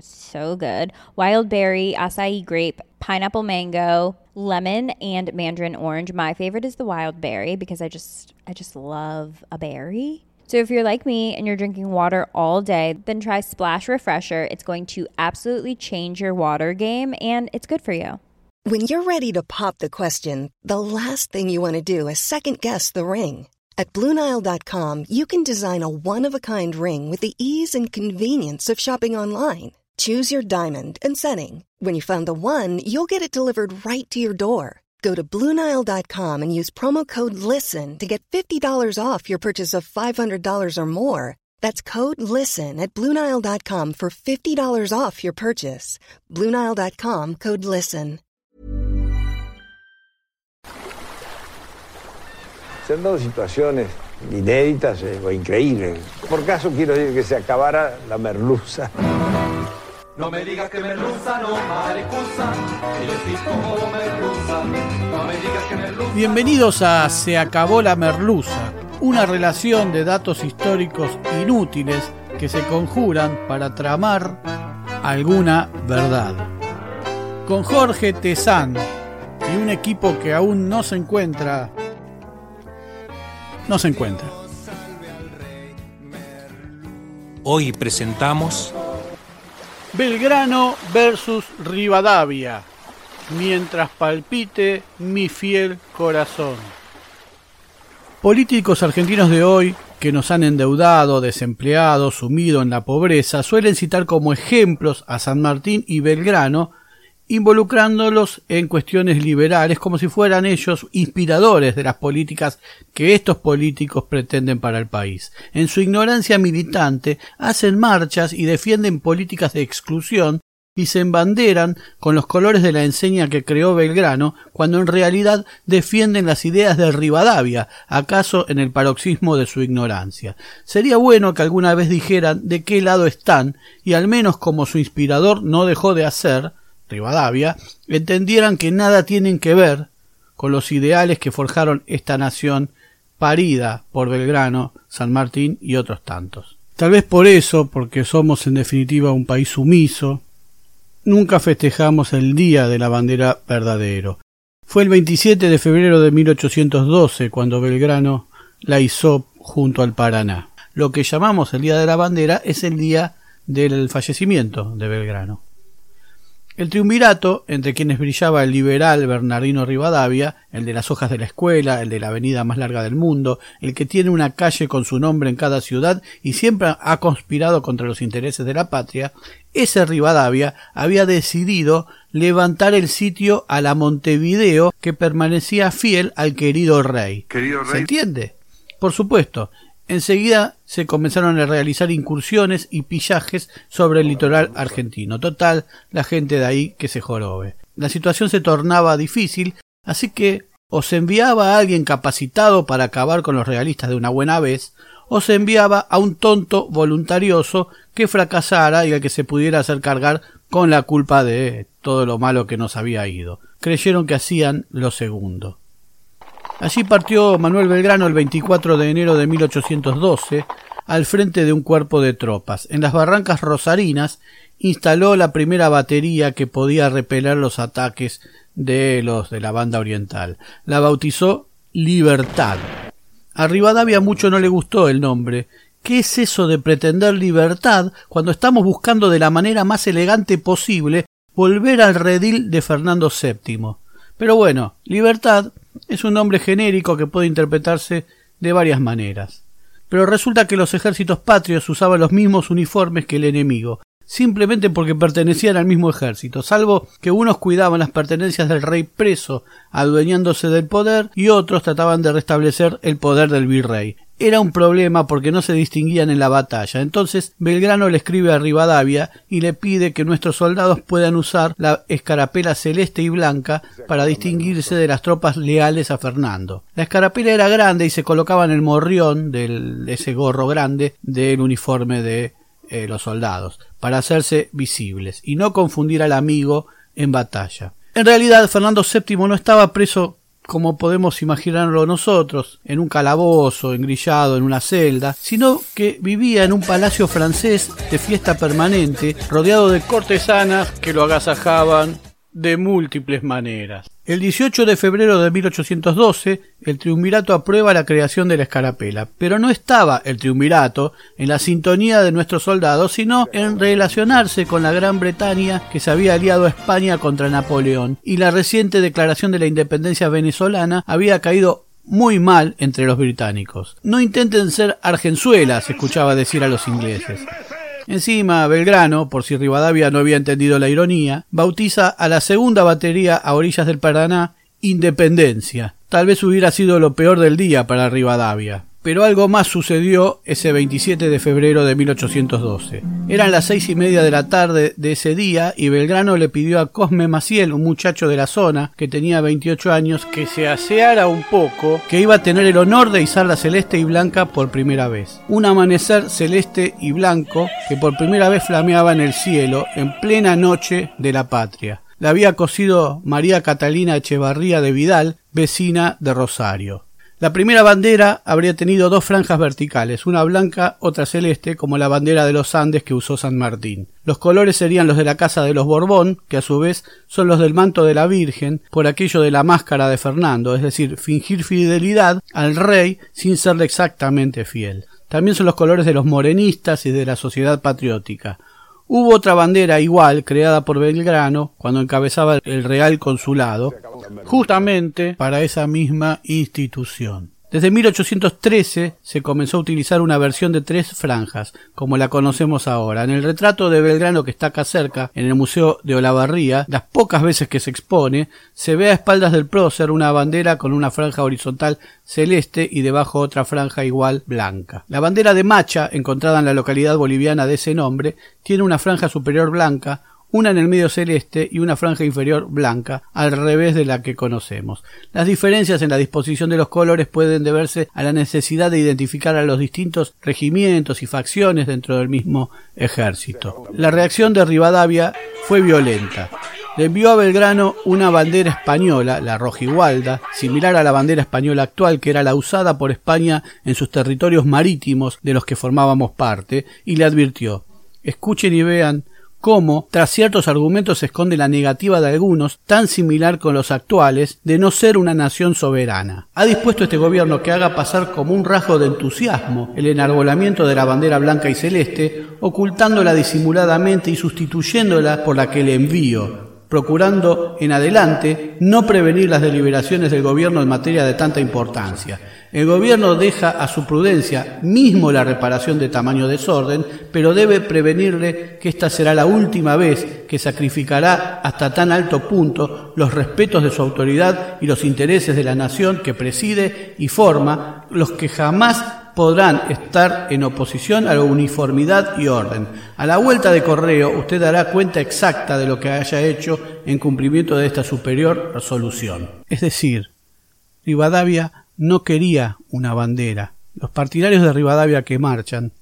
so good wild berry, acai grape, pineapple mango, lemon, and mandarin orange. My favorite is the wild berry because I just I just love a berry. So if you're like me and you're drinking water all day, then try Splash Refresher. It's going to absolutely change your water game and it's good for you. When you're ready to pop the question, the last thing you want to do is second guess the ring. At Bluenile.com, you can design a one of a kind ring with the ease and convenience of shopping online. Choose your diamond and setting. When you find the one, you'll get it delivered right to your door. Go to Bluenile.com and use promo code LISTEN to get $50 off your purchase of $500 or more. That's code LISTEN at Bluenile.com for $50 off your purchase. Bluenile.com code LISTEN. Se dado situaciones inéditas eh, o increíbles. Por caso quiero decir que se acabara la merluza. No me digas que merluza, no mariposa, que yo sí como merluza. No me digas que merluza. Bienvenidos a Se acabó la merluza, una relación de datos históricos inútiles que se conjuran para tramar alguna verdad. Con Jorge Tezán y un equipo que aún no se encuentra no se encuentra. Hoy presentamos Belgrano versus Rivadavia, mientras palpite mi fiel corazón. Políticos argentinos de hoy que nos han endeudado, desempleado, sumido en la pobreza, suelen citar como ejemplos a San Martín y Belgrano involucrándolos en cuestiones liberales como si fueran ellos inspiradores de las políticas que estos políticos pretenden para el país. En su ignorancia militante hacen marchas y defienden políticas de exclusión y se embanderan con los colores de la enseña que creó Belgrano, cuando en realidad defienden las ideas de Rivadavia, acaso en el paroxismo de su ignorancia. Sería bueno que alguna vez dijeran de qué lado están, y al menos como su inspirador no dejó de hacer, Rivadavia, entendieran que nada tienen que ver con los ideales que forjaron esta nación parida por Belgrano, San Martín y otros tantos. Tal vez por eso, porque somos en definitiva un país sumiso, nunca festejamos el Día de la Bandera verdadero. Fue el 27 de febrero de 1812 cuando Belgrano la izó junto al Paraná. Lo que llamamos el Día de la Bandera es el día del fallecimiento de Belgrano. El triunvirato, entre quienes brillaba el liberal Bernardino Rivadavia, el de las hojas de la escuela, el de la avenida más larga del mundo, el que tiene una calle con su nombre en cada ciudad y siempre ha conspirado contra los intereses de la patria, ese Rivadavia había decidido levantar el sitio a la Montevideo que permanecía fiel al querido rey. ¿Se entiende? Por supuesto, Enseguida se comenzaron a realizar incursiones y pillajes sobre el litoral argentino. Total, la gente de ahí que se jorobe. La situación se tornaba difícil, así que o se enviaba a alguien capacitado para acabar con los realistas de una buena vez, o se enviaba a un tonto voluntarioso que fracasara y al que se pudiera hacer cargar con la culpa de todo lo malo que nos había ido. Creyeron que hacían lo segundo. Allí partió Manuel Belgrano el 24 de enero de 1812 al frente de un cuerpo de tropas. En las barrancas rosarinas instaló la primera batería que podía repeler los ataques de los de la banda oriental. La bautizó Libertad. A Rivadavia mucho no le gustó el nombre. ¿Qué es eso de pretender libertad cuando estamos buscando de la manera más elegante posible volver al redil de Fernando VII. Pero bueno, libertad es un nombre genérico que puede interpretarse de varias maneras. Pero resulta que los ejércitos patrios usaban los mismos uniformes que el enemigo, simplemente porque pertenecían al mismo ejército, salvo que unos cuidaban las pertenencias del rey preso, adueñándose del poder, y otros trataban de restablecer el poder del virrey. Era un problema porque no se distinguían en la batalla. Entonces Belgrano le escribe a Rivadavia y le pide que nuestros soldados puedan usar la escarapela celeste y blanca para distinguirse de las tropas leales a Fernando. La escarapela era grande y se colocaba en el morrión de ese gorro grande del uniforme de eh, los soldados, para hacerse visibles y no confundir al amigo en batalla. En realidad, Fernando VII no estaba preso como podemos imaginarlo nosotros, en un calabozo, engrillado en una celda, sino que vivía en un palacio francés de fiesta permanente, rodeado de cortesanas que lo agasajaban de múltiples maneras. El 18 de febrero de 1812, el triunvirato aprueba la creación de la escarapela, pero no estaba el triunvirato en la sintonía de nuestros soldados, sino en relacionarse con la Gran Bretaña que se había aliado a España contra Napoleón, y la reciente declaración de la independencia venezolana había caído muy mal entre los británicos. No intenten ser argenzuelas, escuchaba decir a los ingleses. Encima, Belgrano, por si Rivadavia no había entendido la ironía, bautiza a la segunda batería a orillas del Paraná Independencia. Tal vez hubiera sido lo peor del día para Rivadavia. Pero algo más sucedió ese 27 de febrero de 1812. Eran las seis y media de la tarde de ese día y Belgrano le pidió a Cosme Maciel, un muchacho de la zona que tenía 28 años, que se aseara un poco, que iba a tener el honor de izar la celeste y blanca por primera vez. Un amanecer celeste y blanco que por primera vez flameaba en el cielo en plena noche de la patria. La había cosido María Catalina Echevarría de Vidal, vecina de Rosario. La primera bandera habría tenido dos franjas verticales, una blanca, otra celeste, como la bandera de los Andes que usó San Martín. Los colores serían los de la casa de los Borbón, que a su vez son los del manto de la Virgen, por aquello de la máscara de Fernando, es decir, fingir fidelidad al rey sin serle exactamente fiel. También son los colores de los morenistas y de la sociedad patriótica. Hubo otra bandera igual creada por Belgrano cuando encabezaba el Real Consulado, justamente para esa misma institución. Desde 1813 se comenzó a utilizar una versión de tres franjas, como la conocemos ahora. En el retrato de Belgrano que está acá cerca, en el Museo de Olavarría, las pocas veces que se expone, se ve a espaldas del prócer una bandera con una franja horizontal celeste y debajo otra franja igual blanca. La bandera de Macha, encontrada en la localidad boliviana de ese nombre, tiene una franja superior blanca, una en el medio celeste y una franja inferior blanca, al revés de la que conocemos. Las diferencias en la disposición de los colores pueden deberse a la necesidad de identificar a los distintos regimientos y facciones dentro del mismo ejército. La reacción de Rivadavia fue violenta. Le envió a Belgrano una bandera española, la rojigualda, similar a la bandera española actual que era la usada por España en sus territorios marítimos de los que formábamos parte, y le advirtió Escuchen y vean cómo, tras ciertos argumentos, se esconde la negativa de algunos, tan similar con los actuales, de no ser una nación soberana. Ha dispuesto este gobierno que haga pasar como un rasgo de entusiasmo el enarbolamiento de la bandera blanca y celeste, ocultándola disimuladamente y sustituyéndola por la que le envío, procurando en adelante no prevenir las deliberaciones del gobierno en materia de tanta importancia. El gobierno deja a su prudencia mismo la reparación de tamaño desorden, pero debe prevenirle que esta será la última vez que sacrificará hasta tan alto punto los respetos de su autoridad y los intereses de la nación que preside y forma, los que jamás podrán estar en oposición a la uniformidad y orden. A la vuelta de correo usted dará cuenta exacta de lo que haya hecho en cumplimiento de esta superior resolución. Es decir, Rivadavia no quería una bandera. Los partidarios de Rivadavia que marchan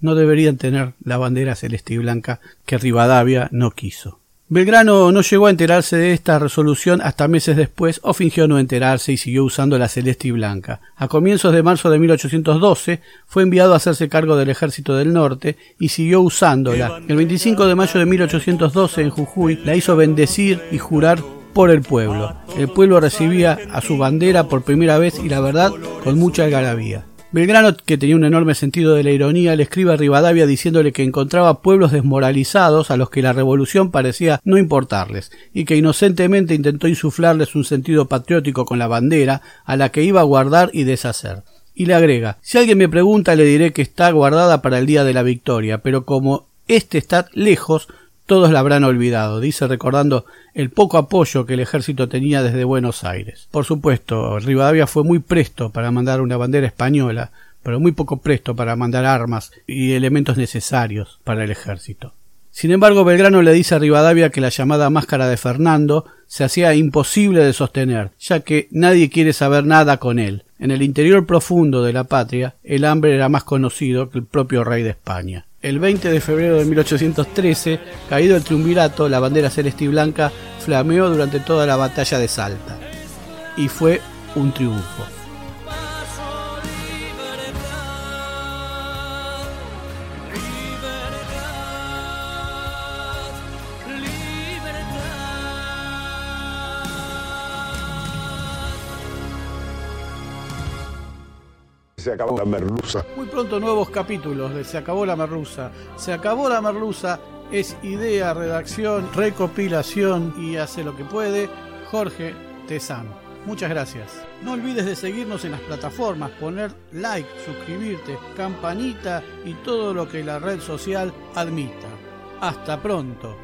no deberían tener la bandera celeste y blanca que Rivadavia no quiso. Belgrano no llegó a enterarse de esta resolución hasta meses después o fingió no enterarse y siguió usando la celeste y blanca. A comienzos de marzo de 1812 fue enviado a hacerse cargo del ejército del norte y siguió usándola. El 25 de mayo de 1812 en Jujuy la hizo bendecir y jurar por el pueblo. El pueblo recibía a su bandera por primera vez y la verdad con mucha algarabía. Belgrano, que tenía un enorme sentido de la ironía, le escribe a Rivadavia diciéndole que encontraba pueblos desmoralizados a los que la revolución parecía no importarles, y que inocentemente intentó insuflarles un sentido patriótico con la bandera, a la que iba a guardar y deshacer. Y le agrega Si alguien me pregunta le diré que está guardada para el día de la victoria, pero como éste está lejos, todos la habrán olvidado, dice recordando el poco apoyo que el ejército tenía desde Buenos Aires. Por supuesto, Rivadavia fue muy presto para mandar una bandera española, pero muy poco presto para mandar armas y elementos necesarios para el ejército. Sin embargo, Belgrano le dice a Rivadavia que la llamada máscara de Fernando se hacía imposible de sostener, ya que nadie quiere saber nada con él. En el interior profundo de la patria, el hambre era más conocido que el propio rey de España. El 20 de febrero de 1813, caído el triunvirato, la bandera celeste y blanca flameó durante toda la batalla de Salta. Y fue un triunfo. Se acabó la merluza. Muy pronto nuevos capítulos de Se acabó la merluza. Se acabó la merluza es idea, redacción, recopilación y hace lo que puede Jorge Tezano. Muchas gracias. No olvides de seguirnos en las plataformas, poner like, suscribirte, campanita y todo lo que la red social admita. Hasta pronto.